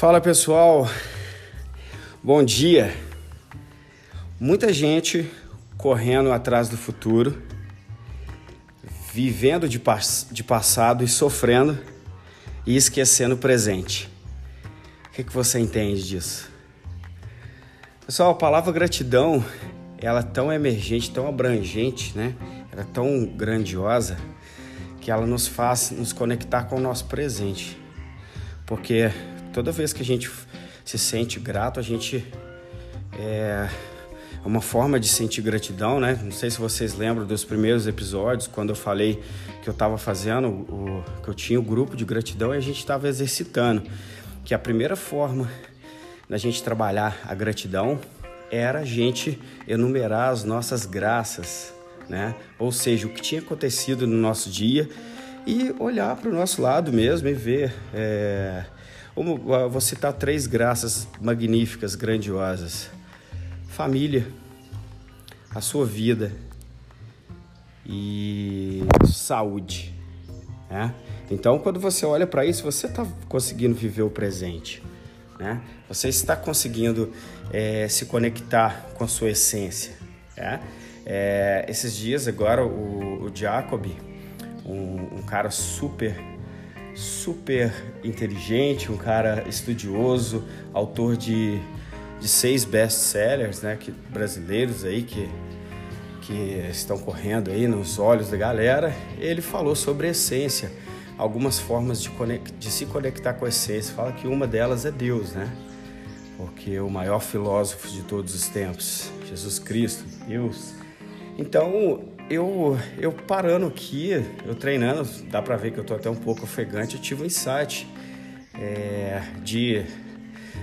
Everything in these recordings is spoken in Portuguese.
Fala pessoal, bom dia. Muita gente correndo atrás do futuro, vivendo de, de passado e sofrendo e esquecendo o presente. O que, que você entende disso? Pessoal, a palavra gratidão ela é tão emergente, tão abrangente, né? Ela é tão grandiosa que ela nos faz nos conectar com o nosso presente. Porque toda vez que a gente se sente grato, a gente é, é uma forma de sentir gratidão, né? Não sei se vocês lembram dos primeiros episódios, quando eu falei que eu estava fazendo, o, que eu tinha o grupo de gratidão e a gente estava exercitando. Que a primeira forma da gente trabalhar a gratidão era a gente enumerar as nossas graças, né? Ou seja, o que tinha acontecido no nosso dia e olhar para o nosso lado mesmo e ver. É, vou citar três graças magníficas, grandiosas: família, a sua vida e saúde. Né? Então, quando você olha para isso, você está conseguindo viver o presente. Né? Você está conseguindo é, se conectar com a sua essência. Né? É, esses dias agora o, o Jacob, um, um, cara super, super inteligente, um cara estudioso, autor de, de seis best-sellers né, que, brasileiros aí que, que estão correndo aí nos olhos da galera, ele falou sobre essência algumas formas de, de se conectar com a essência. Fala que uma delas é Deus, né? Porque o maior filósofo de todos os tempos, Jesus Cristo, Deus. Então, eu, eu parando aqui, eu treinando, dá para ver que eu tô até um pouco ofegante, eu tive um insight é, de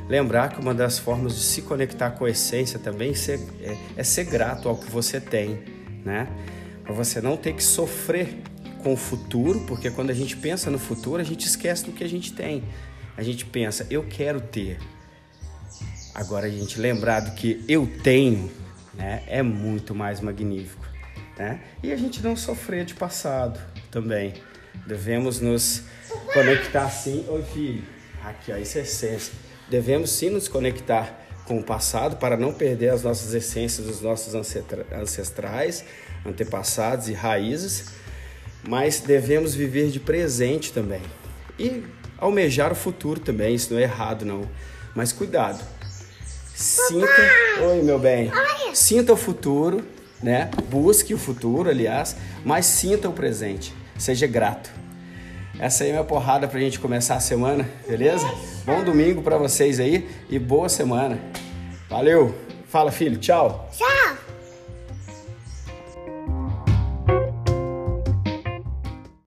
lembrar que uma das formas de se conectar com a essência também é, é ser grato ao que você tem, né? Para você não ter que sofrer com o futuro, porque quando a gente pensa no futuro, a gente esquece do que a gente tem. A gente pensa, eu quero ter. Agora a gente lembrar do que eu tenho, né, é muito mais magnífico, né? E a gente não sofrer de passado também. Devemos nos conectar sim. Oi, filho. Aqui, ó, isso é essência. Devemos sim nos conectar com o passado para não perder as nossas essências dos nossos ancestrais, antepassados e raízes mas devemos viver de presente também. E almejar o futuro também, isso não é errado não. Mas cuidado. Sinta, oi meu bem. Sinta o futuro, né? Busque o futuro, aliás, mas sinta o presente. Seja grato. Essa aí é minha porrada pra gente começar a semana, beleza? Bom domingo para vocês aí e boa semana. Valeu. Fala, filho. Tchau. Tchau.